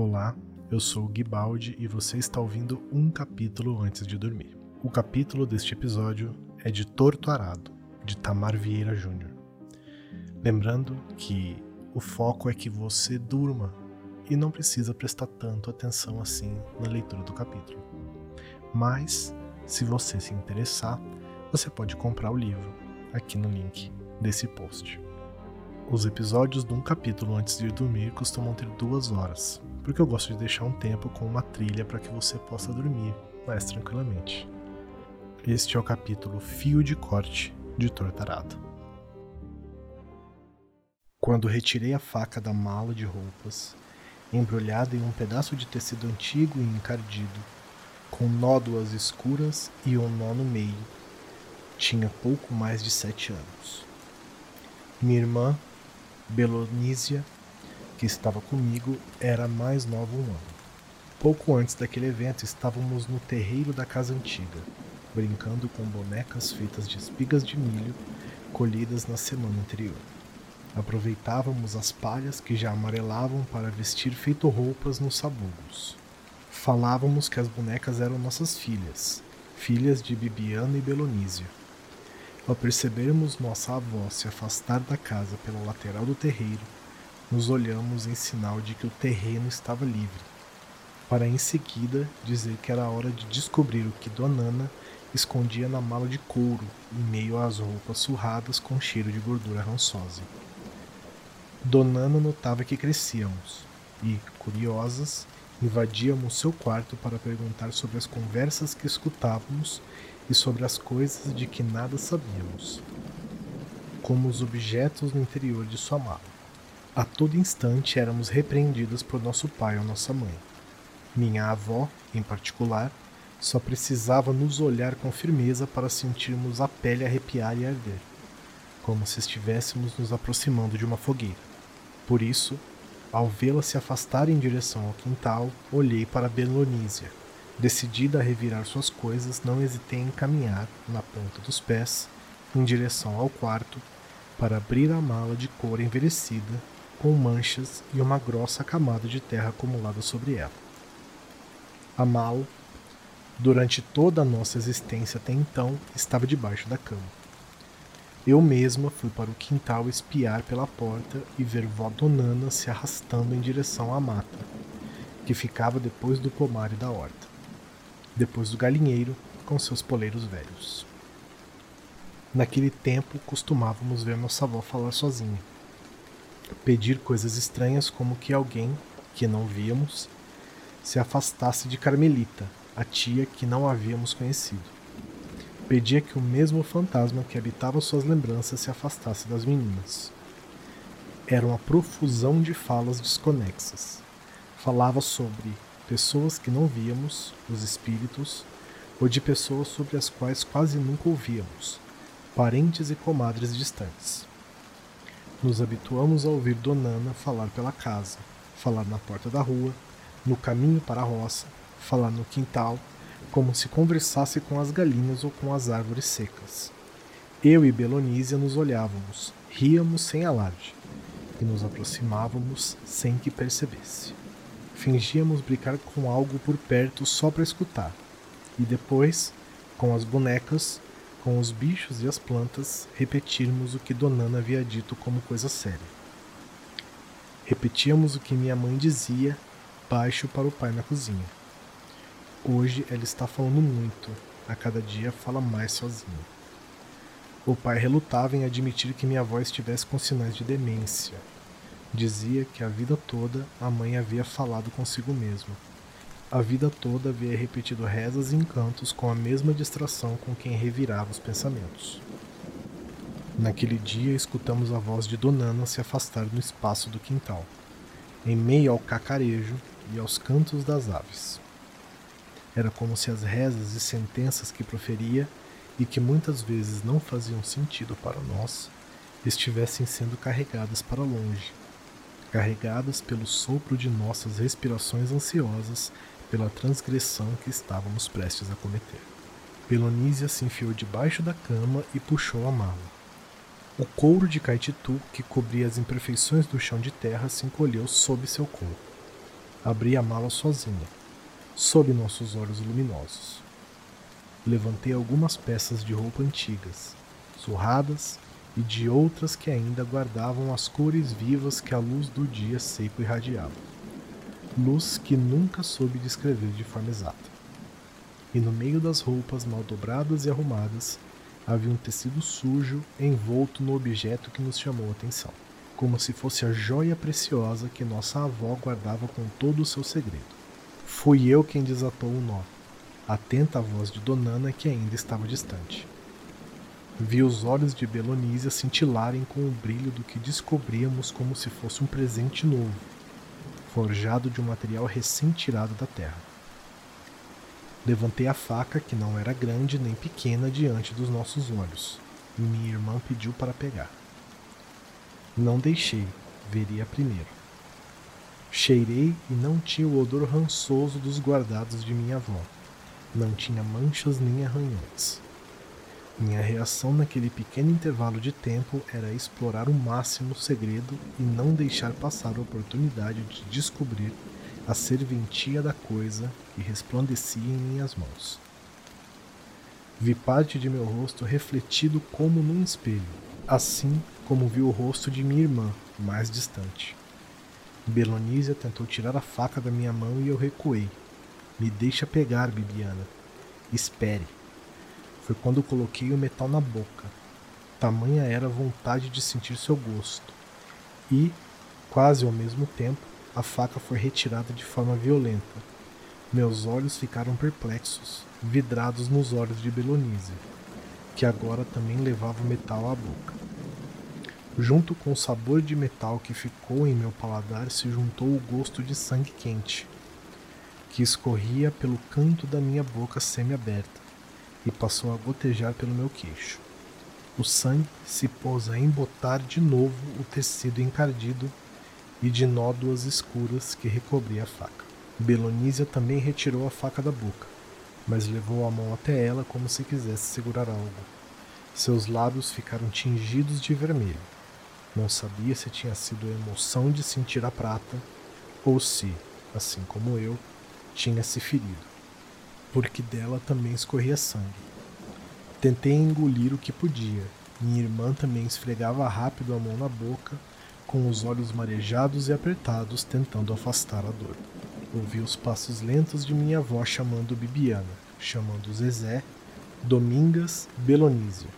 Olá, eu sou o Guibaldi e você está ouvindo um capítulo antes de dormir. O capítulo deste episódio é de Torto Arado, de Tamar Vieira Júnior. Lembrando que o foco é que você durma e não precisa prestar tanto atenção assim na leitura do capítulo. Mas, se você se interessar, você pode comprar o livro aqui no link desse post. Os episódios de um capítulo antes de dormir costumam ter duas horas, porque eu gosto de deixar um tempo com uma trilha para que você possa dormir mais tranquilamente. Este é o capítulo Fio de Corte de Tortarado. Quando retirei a faca da mala de roupas, embrulhada em um pedaço de tecido antigo e encardido, com nódoas escuras e um nó no meio, tinha pouco mais de sete anos. Minha irmã Belonísia, que estava comigo, era mais nova um ano. Pouco antes daquele evento, estávamos no terreiro da casa antiga, brincando com bonecas feitas de espigas de milho colhidas na semana anterior. Aproveitávamos as palhas que já amarelavam para vestir feito roupas nos sabugos. Falávamos que as bonecas eram nossas filhas, filhas de Bibiana e Belonísia. Ao percebermos nossa avó se afastar da casa pela lateral do terreiro, nos olhamos em sinal de que o terreno estava livre, para em seguida dizer que era hora de descobrir o que Dona Ana escondia na mala de couro, em meio às roupas surradas com cheiro de gordura rançosa. Dona Ana notava que crescíamos e, curiosas, invadíamos seu quarto para perguntar sobre as conversas que escutávamos e sobre as coisas de que nada sabíamos, como os objetos no interior de sua mala. A todo instante éramos repreendidas por nosso pai ou nossa mãe. Minha avó, em particular, só precisava nos olhar com firmeza para sentirmos a pele arrepiar e arder, como se estivéssemos nos aproximando de uma fogueira. Por isso, ao vê-la se afastar em direção ao quintal, olhei para Belonísia, Decidida a revirar suas coisas, não hesitei em caminhar, na ponta dos pés, em direção ao quarto, para abrir a mala de cor envelhecida, com manchas e uma grossa camada de terra acumulada sobre ela. A mala, durante toda a nossa existência até então, estava debaixo da cama. Eu mesma fui para o quintal espiar pela porta e ver vó Donana se arrastando em direção à mata, que ficava depois do pomar e da horta depois do galinheiro com seus poleiros velhos. Naquele tempo costumávamos ver nossa avó falar sozinha, pedir coisas estranhas como que alguém, que não víamos, se afastasse de Carmelita, a tia que não havíamos conhecido. Pedia que o mesmo fantasma que habitava suas lembranças se afastasse das meninas. Era uma profusão de falas desconexas. Falava sobre pessoas que não víamos, os espíritos, ou de pessoas sobre as quais quase nunca ouvíamos, parentes e comadres distantes. Nos habituamos a ouvir Donana falar pela casa, falar na porta da rua, no caminho para a roça, falar no quintal, como se conversasse com as galinhas ou com as árvores secas. Eu e Belonísia nos olhávamos, ríamos sem alarde, e nos aproximávamos sem que percebesse. Fingíamos brincar com algo por perto só para escutar. E depois, com as bonecas, com os bichos e as plantas, repetirmos o que Donana havia dito como coisa séria. Repetíamos o que minha mãe dizia, baixo para o pai na cozinha. Hoje ela está falando muito, a cada dia fala mais sozinha. O pai relutava em admitir que minha avó estivesse com sinais de demência, Dizia que a vida toda a mãe havia falado consigo mesma. A vida toda havia repetido rezas e encantos com a mesma distração com quem revirava os pensamentos. Naquele dia escutamos a voz de Donana se afastar no espaço do quintal, em meio ao cacarejo e aos cantos das aves. Era como se as rezas e sentenças que proferia e que muitas vezes não faziam sentido para nós estivessem sendo carregadas para longe carregadas pelo sopro de nossas respirações ansiosas pela transgressão que estávamos prestes a cometer. Pelonísia se enfiou debaixo da cama e puxou a mala. O couro de Caetitu, que cobria as imperfeições do chão de terra, se encolheu sob seu corpo. Abri a mala sozinha, sob nossos olhos luminosos. Levantei algumas peças de roupa antigas, surradas e de outras que ainda guardavam as cores vivas que a luz do dia seco irradiava. Luz que nunca soube descrever de forma exata. E no meio das roupas mal dobradas e arrumadas, havia um tecido sujo envolto no objeto que nos chamou a atenção, como se fosse a joia preciosa que nossa avó guardava com todo o seu segredo. Fui eu quem desatou o nó, atenta à voz de Donana que ainda estava distante. Vi os olhos de Belonísia cintilarem com o brilho do que descobríamos como se fosse um presente novo, forjado de um material recém-tirado da terra. Levantei a faca, que não era grande nem pequena, diante dos nossos olhos, e minha irmã pediu para pegar. Não deixei, veria primeiro. Cheirei e não tinha o odor rançoso dos guardados de minha avó. Não tinha manchas nem arranhões. Minha reação naquele pequeno intervalo de tempo era explorar o máximo o segredo e não deixar passar a oportunidade de descobrir a serventia da coisa que resplandecia em minhas mãos. Vi parte de meu rosto refletido como num espelho, assim como vi o rosto de minha irmã, mais distante. Belonísia tentou tirar a faca da minha mão e eu recuei. Me deixa pegar, Bibiana. Espere. Foi quando coloquei o metal na boca. Tamanha era a vontade de sentir seu gosto. E, quase ao mesmo tempo, a faca foi retirada de forma violenta. Meus olhos ficaram perplexos, vidrados nos olhos de Belonísia, que agora também levava o metal à boca. Junto com o sabor de metal que ficou em meu paladar se juntou o gosto de sangue quente, que escorria pelo canto da minha boca semi-aberta e passou a gotejar pelo meu queixo. O sangue se pôs a embotar de novo o tecido encardido e de nódoas escuras que recobria a faca. Belonísia também retirou a faca da boca, mas levou a mão até ela como se quisesse segurar algo. Seus lábios ficaram tingidos de vermelho. Não sabia se tinha sido a emoção de sentir a prata ou se, assim como eu, tinha se ferido porque dela também escorria sangue. Tentei engolir o que podia. Minha irmã também esfregava rápido a mão na boca, com os olhos marejados e apertados, tentando afastar a dor. Ouvi os passos lentos de minha avó chamando Bibiana, chamando Zezé, Domingas, Belonísio.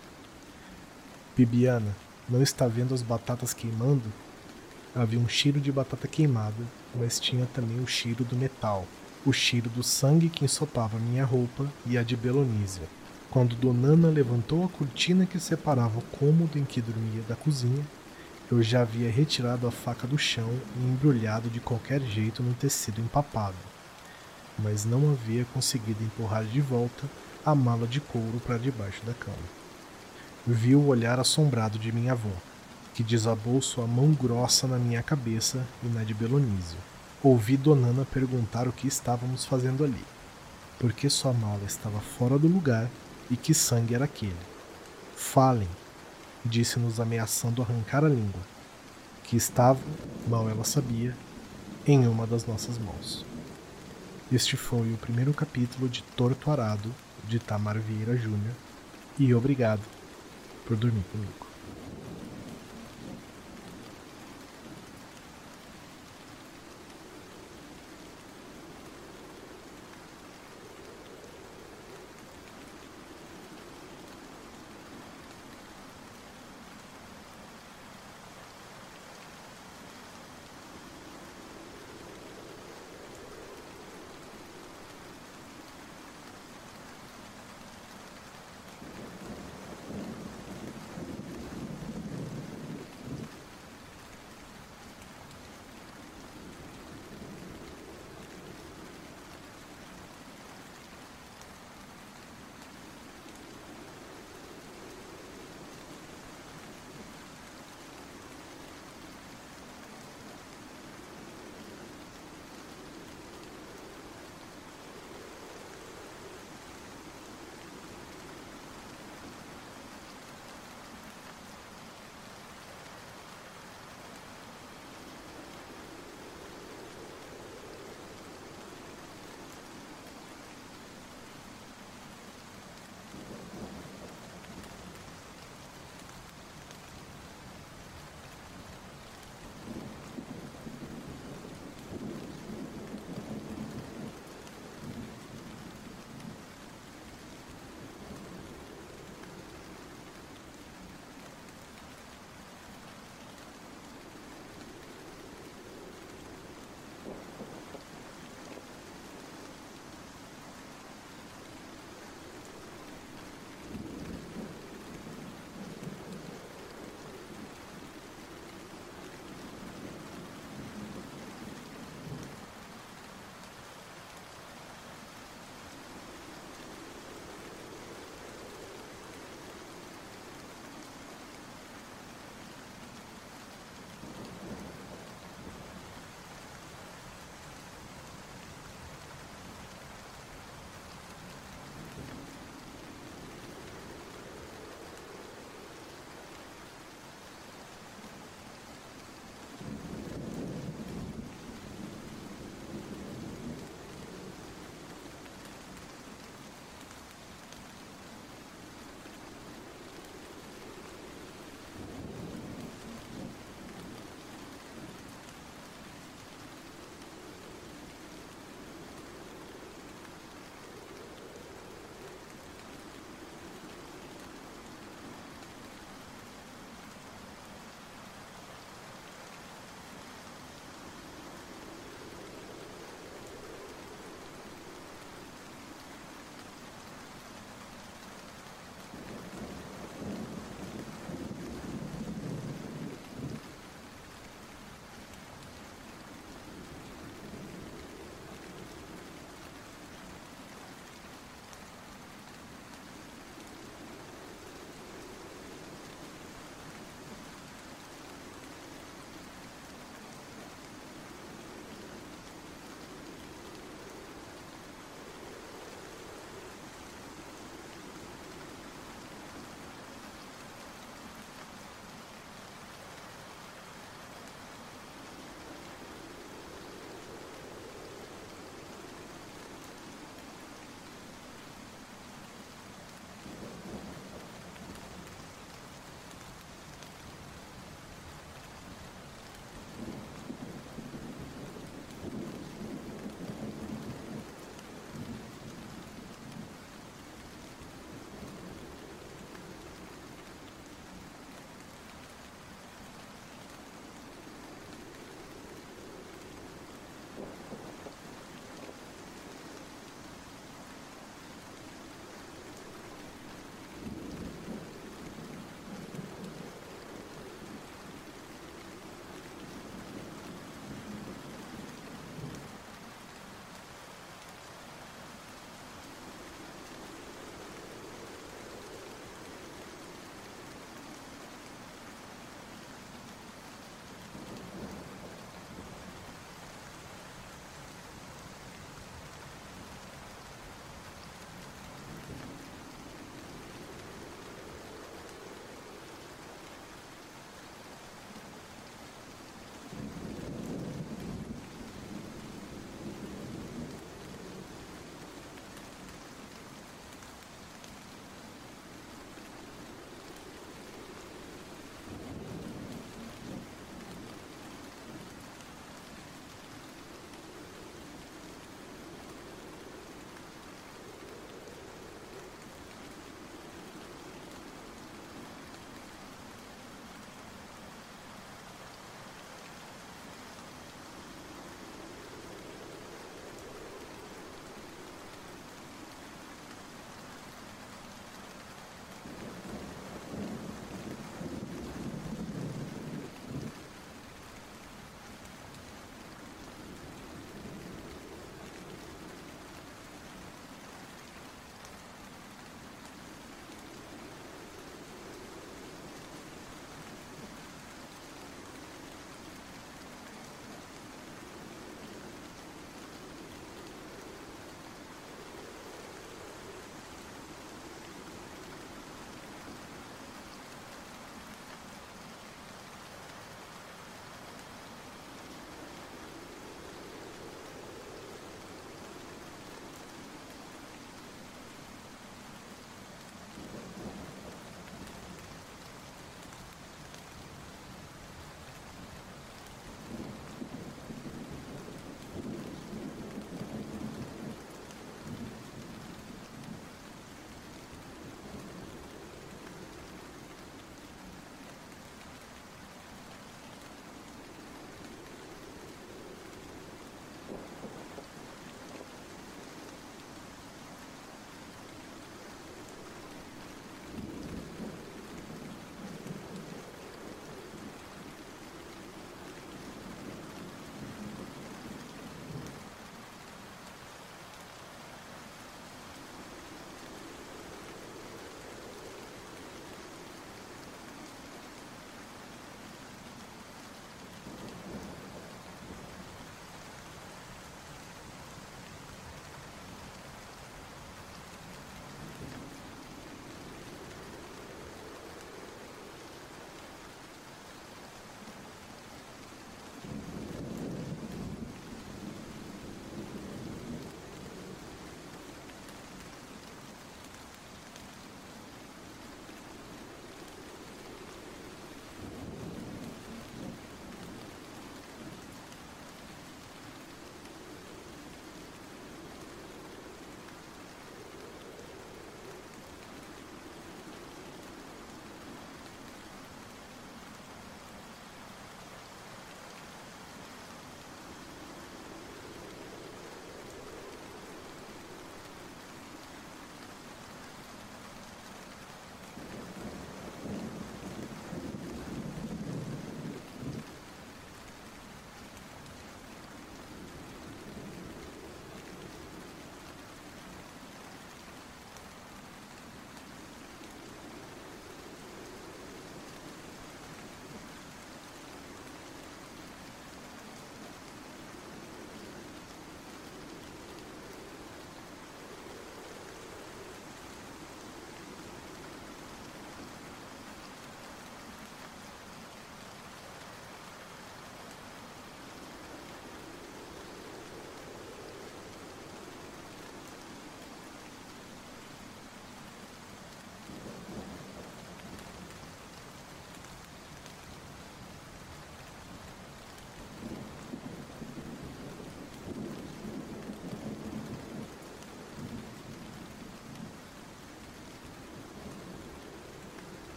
Bibiana, não está vendo as batatas queimando? Havia um cheiro de batata queimada, mas tinha também o cheiro do metal, o cheiro do sangue que ensopava minha roupa e a de Belonísia. Quando Donana levantou a cortina que separava o cômodo em que dormia da cozinha, eu já havia retirado a faca do chão e embrulhado de qualquer jeito no tecido empapado, mas não havia conseguido empurrar de volta a mala de couro para debaixo da cama. Vi o olhar assombrado de minha avó, que desabou sua mão grossa na minha cabeça e na de Belonísio. Ouvi Donana perguntar o que estávamos fazendo ali, porque sua mala estava fora do lugar e que sangue era aquele. Falem, disse-nos ameaçando arrancar a língua, que estava, mal ela sabia, em uma das nossas mãos. Este foi o primeiro capítulo de Torto Arado, de Tamar Vieira Júnior, e obrigado por dormir comigo.